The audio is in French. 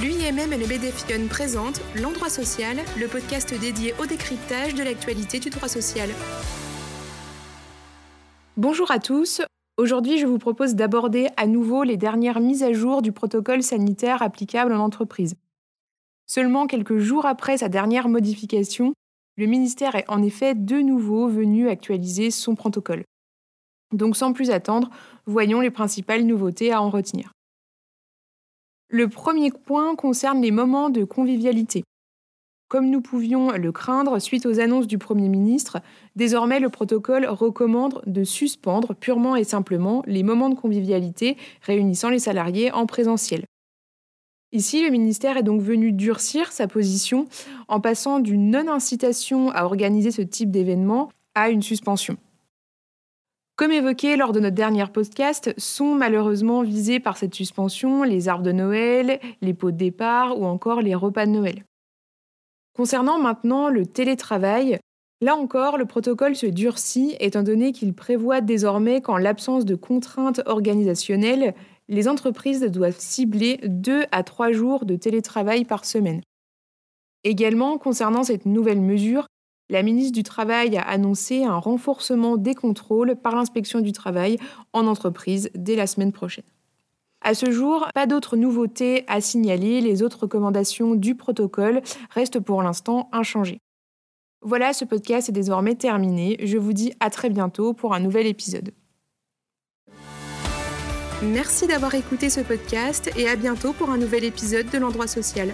L'UIMM et le BDF Lyon présentent L'Endroit Social, le podcast dédié au décryptage de l'actualité du droit social. Bonjour à tous. Aujourd'hui, je vous propose d'aborder à nouveau les dernières mises à jour du protocole sanitaire applicable en entreprise. Seulement quelques jours après sa dernière modification, le ministère est en effet de nouveau venu actualiser son protocole. Donc sans plus attendre, voyons les principales nouveautés à en retenir. Le premier point concerne les moments de convivialité. Comme nous pouvions le craindre suite aux annonces du Premier ministre, désormais le protocole recommande de suspendre purement et simplement les moments de convivialité réunissant les salariés en présentiel. Ici, le ministère est donc venu durcir sa position en passant d'une non-incitation à organiser ce type d'événement à une suspension. Comme évoqué lors de notre dernière podcast, sont malheureusement visés par cette suspension les arbres de Noël, les pots de départ ou encore les repas de Noël. Concernant maintenant le télétravail, là encore, le protocole se durcit étant donné qu'il prévoit désormais qu'en l'absence de contraintes organisationnelles, les entreprises doivent cibler 2 à 3 jours de télétravail par semaine. Également, concernant cette nouvelle mesure, la ministre du Travail a annoncé un renforcement des contrôles par l'inspection du travail en entreprise dès la semaine prochaine. À ce jour, pas d'autres nouveautés à signaler, les autres recommandations du protocole restent pour l'instant inchangées. Voilà, ce podcast est désormais terminé. Je vous dis à très bientôt pour un nouvel épisode. Merci d'avoir écouté ce podcast et à bientôt pour un nouvel épisode de l'endroit social.